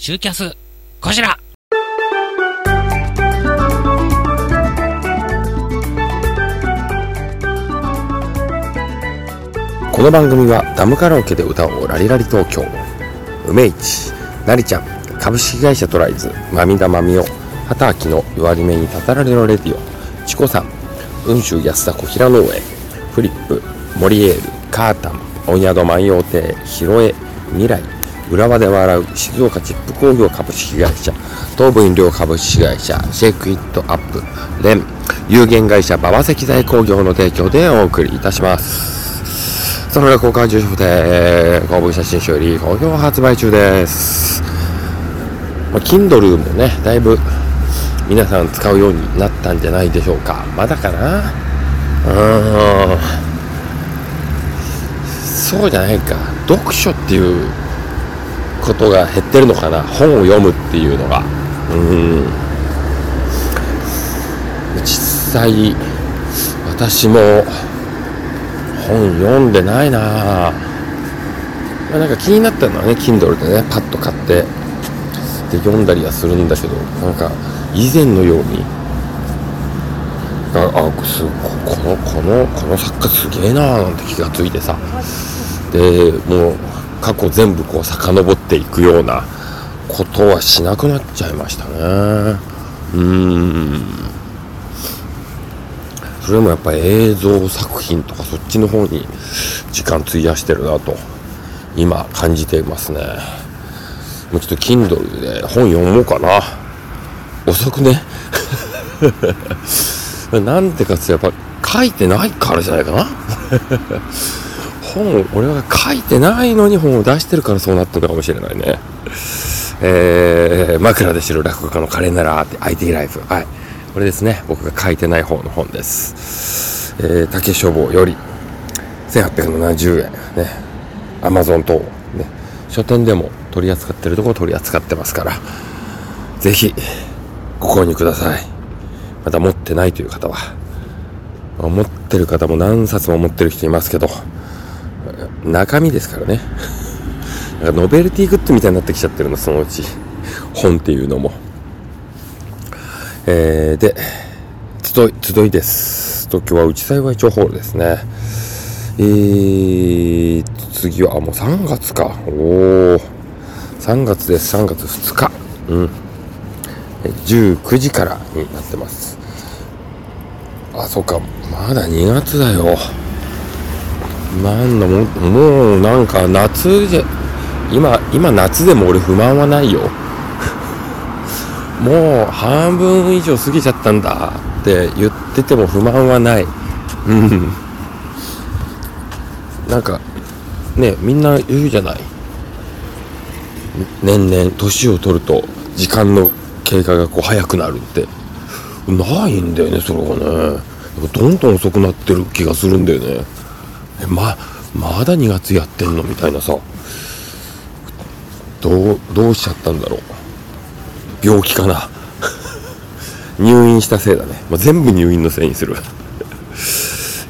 シューキャス、こちら。この番組はダムカラオケで歌おうラリラリ東京。梅市なりちゃん株式会社トライズまみだまみお畑明の弱り目にたたられのレディオ。チコさん雲州安田小平農園フリップモリエールカータン温宿万葉亭広江未来。浦和で笑う静岡チップ工業株式会社東武飲料株式会社シェイクイットアップレン有限会社馬場石材工業の提供でお送りいたしますその裏交換住所で公文写真集より好評発売中です。まあ、Kindle もね、だいぶ皆さん使うようになったんじゃないでしょうか。まだかな？うん。そうじゃないか。読書っていうことが減ってるのかな？本を読むっていうのが。うん。実際、私も本読んでないな、まあ、なんか気になったのはね Kindle でねパッと買ってで読んだりはするんだけどなんか以前のようにああすこのこのこの作家すげえなーなんて気がついてさでもう過去全部こう遡っていくようなことはしなくなっちゃいましたね。うーん。それもやっぱり映像作品とかそっちの方に時間費やしてるなと今感じていますね。もうちょっと Kindle で本読もうかな。遅くね？なんでかってやっぱ書いてないからじゃないかな？本俺は書いてないのに本を出してるからそうなってるのかもしれないね。えー、枕で知る落語家のカレンダラーって IT ライフはい。これですね。僕が書いてない方の本です、えー、竹書房より1870円ねアマゾン等ね。書店でも取り扱ってるところ取り扱ってますからぜひご購入ください。また持ってないという方は。持ってる方も何冊も持ってる人いますけど中身ですからね なんかノベルティグッズみたいになってきちゃってるのそのうち本っていうのもえー、で、集い、集いです。東京は内幸町ホールですね。えー、次は、あ、もう3月か。おー。3月です。3月2日。うん。19時からになってます。あ、そっか。まだ2月だよ。なんだも、もうなんか夏じゃ、今、今夏でも俺不満はないよ。もう半分以上過ぎちゃったんだって言ってても不満はない。うん。なんか、ね、みんな言うじゃない。年々年を取ると時間の経過がこう早くなるって。ないんだよね、それがね。どんどん遅くなってる気がするんだよね。ま、まだ2月やってんの？みたいなさ。どう、どうしちゃったんだろう。病気かな。入院したせいだね、まあ、全部入院のせいにする。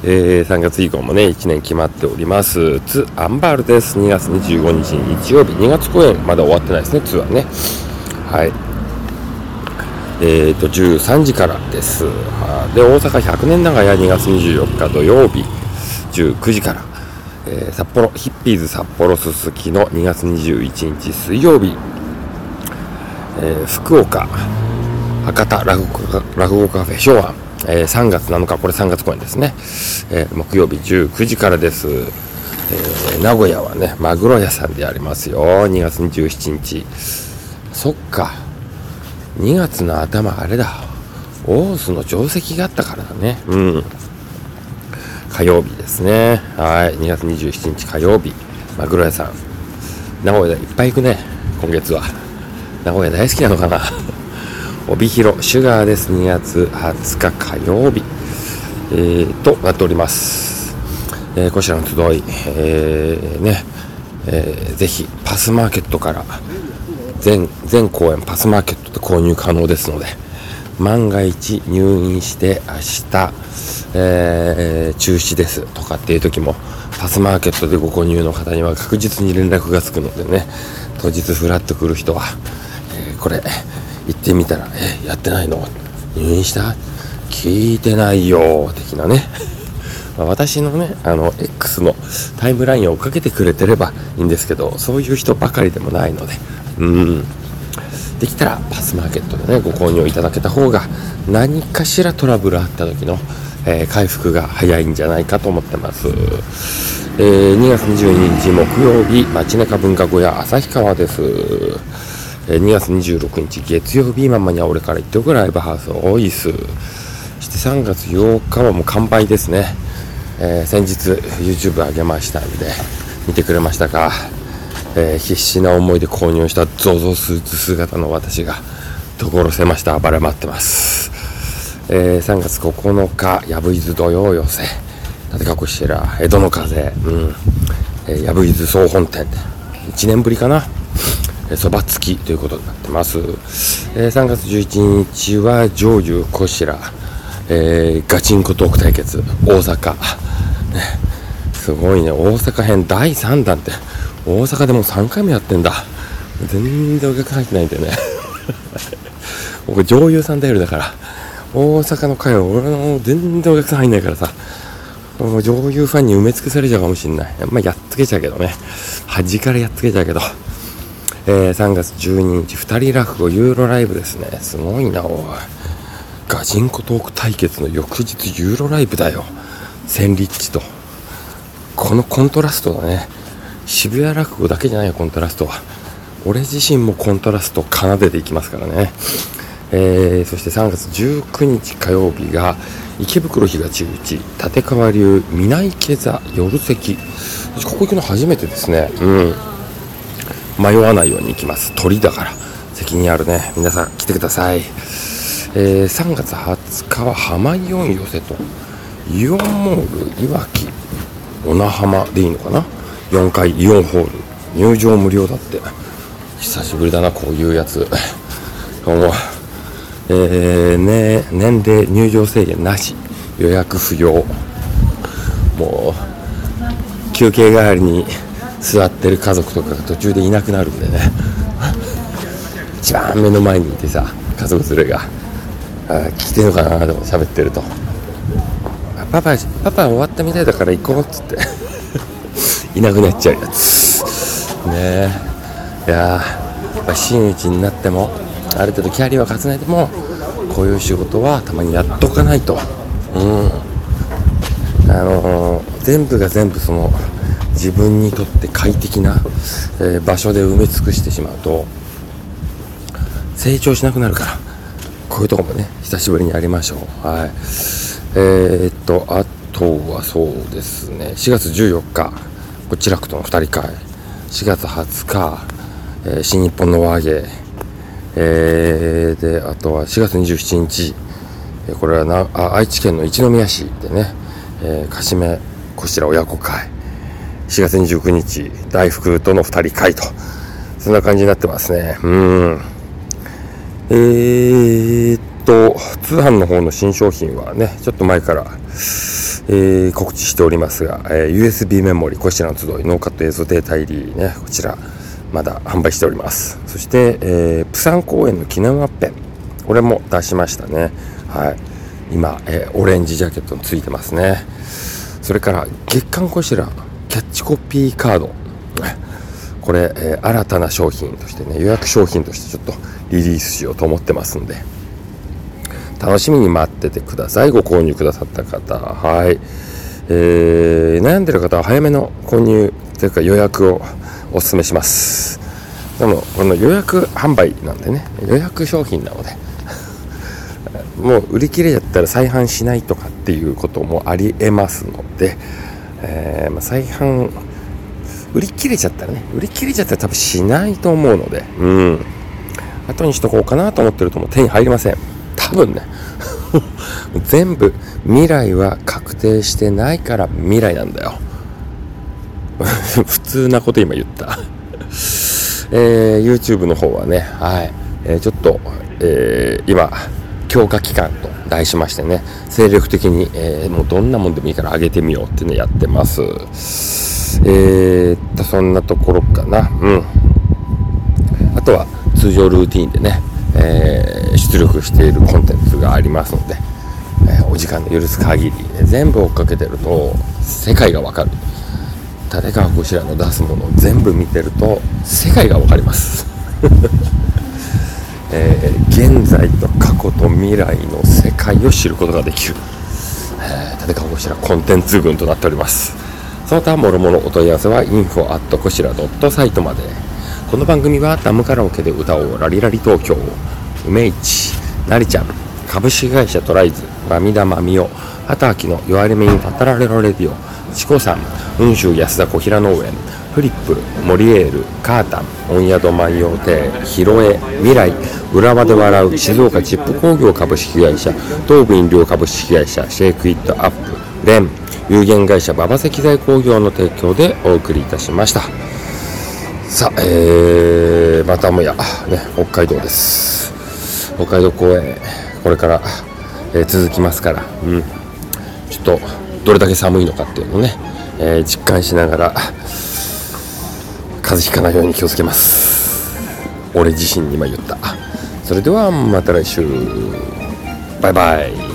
えー、3月以降もね1年決まっております。ツアンバールです。2月25日日曜日。2月公演まだ終わってないですねツはね。はい。えーと13時からです。で大阪100年長屋2月24日土曜日。19時から、えー、札幌ヒッピーズ札幌すすきの2月21日水曜日えー、福岡博多落語カフェ昭和、えー、3月7日これ3月公演ですね、えー、木曜日19時からです、え名古屋はねマグロ屋さんでありますよ。2月27日。そっか。2月の頭あれだ。大須の定石があったからだね。うん。火曜日ですね。はい。2月27日火曜日。マグロ屋さん。名古屋でいっぱい行くね。今月は。名古屋大好きなのかな。帯広シュガーです。2月20日火曜日、えー、となっております、えー、こちらの集い、えー、ね、えー、ぜひパスマーケットから。全全公演パスマーケットで購入可能ですので。万が一入院して明日、えー、中止ですとかっていう時もパスマーケットでご購入の方には確実に連絡がつくのでね当日フラッと来る人は、えー、これ行ってみたら「えやってないの？入院した？聞いてないよ」的なね。私のねあの X のタイムラインを追っかけてくれてればいいんですけどそういう人ばかりでもないので。うん。できたらパスマーケットでねご購入いただけた方が何かしらトラブルあった時の、えー、回復が早いんじゃないかと思ってます、えー、2月22日木曜日街中文化小屋旭川です。え2月26日月曜日ママには俺から言っておくライブハウス多いっすそして3月8日はもう完売ですね、えー、先日 YouTube 上げましたんで見てくれましたか？えー、必死な思いで購入した ZOZO スーツ姿の私が所狭しと暴れ回ってます、えー、3月9日やぶいず土曜寄せ。立川こしら江戸の風。うん。やぶいず総本店。1年ぶりかな。そばつきということになってます、えー、3月11日は上流こしら、えー、ガチンコトーク対決。大阪。ね。すごいね。大阪編第3弾って。大阪でも3回もやってんだ。全然お客さん入ってないんだよね。僕女優さん頼りだから。大阪の会は俺の全然お客さん入んないからさ。もう女優ファンに埋め尽くされちゃうかもしんない。まあやっつけちゃうけどね。端からやっつけちゃうけど。えー、3月12日2人落語ユーロライブですね。すごいなおい。ガチンコトーク対決の翌日ユーロライブだよ。千里地と。このコントラストだね。渋谷落語だけじゃないよコントラストは。俺自身もコントラスト奏でていきますからね。えー、そして3月19日火曜日が池袋東口立川流南池座夜席。ここ行くの初めてですね。うん。迷わないように行きます。鳥だから。責任あるね。皆さん来てください、えー、3月20日は浜イオン寄せと。イオンモールいわき小名浜でいいのかな？4階イオンホール。入場無料だって。久しぶりだなこういうやつ。どうも。えー、ね年齢入場制限なし。予約不要。もう休憩帰りに座ってる家族とかが途中でいなくなるんでね。一番目の前にいてさ家族連れが。聞いてるのかなと喋ってると。パパパパ終わったみたいだから行こうっつって。いなくなっちゃうやつ。ねえ。いややっぱ真打ちになってもある程度キャリアを重ねてもこういう仕事はたまにやっとかないと。うん。あのー、全部が全部その自分にとって快適な、えー、場所で埋め尽くしてしまうと成長しなくなるから。こういうとこもね久しぶりにやりましょう。はい。えー、っとあとはそうですね。4月14日。こちらくとの2人会。4月20日、えー、新日本の和芸。えー、であとは4月27日。これはなあ愛知県の一宮市でね、えー、かしめこちら親子会。4月29日、大福との2人会と、そんな感じになってますね。うん。えー、と、通販の方の新商品はね、ちょっと前から、えー、告知しておりますが、えー、USB メモリ、こちらの集い、ノーカット映像データ入りね、こちら、まだ販売しております。そして、えー、プサン公園の記念ワッペン、これも出しましたね。はい。今、えー、オレンジジャケットについてますね。それから、月刊こちら、キャッチコピーカード これ、えー、新たな商品としてね予約商品としてちょっとリリースしようと思ってますんで楽しみに待っててください。ご購入くださった方。はい、えー、悩んでる方は早めの購入というか予約をお勧めします。でもこの予約販売なんでね。予約商品なので。もう売り切れちゃったら再販しないとかっていうこともありえますので。えー、ま、再販売り切れちゃったらね。売り切れちゃったら多分しないと思うので。うん。後にしとこうかなと思ってるともう手に入りません。多分ね 全部未来は確定してないから未来なんだよ 普通なこと今言った えー、YouTube の方はねはい、えー、ちょっと、えー、今強化期間と題しましてね、精力的に、えー、もうどんなもんでもいいから上げてみようっていうのやってます。えー、っと、そんなところかな。うん。あとは通常ルーティンでね、えー、出力しているコンテンツがありますので、え、お時間の許す限り、ね、全部追っかけてると世界がわかる。立川こしらの出すものを全部見てると世界がわかります。えー、現在と過去と未来の世界を知ることができる、えー、立川こしらコンテンツ群となっております。その他もろもろお問い合わせは info@ こしら .site まで。この番組はダムカラオケで歌おうラリラリ東京。梅市なりちゃん株式会社トライズバミダマミオ畑明の弱り目にたたられろレディオチコさん雲州安田小平農園フリップモリエールカータン温宿万葉亭ヒロエ未来浦和で笑う静岡チップ工業株式会社東武飲料株式会社シェイクイットアップレン有限会社馬場石材工業の提供でお送りいたしました。さあ、えー、またもや、ね、北海道です。北海道公演これから、えー、続きますから、うん、ちょっとどれだけ寒いのかっていうのをね、えー、実感しながら風邪ひかないように気をつけます。俺自身に今言った。それではまた来週。バイバイ。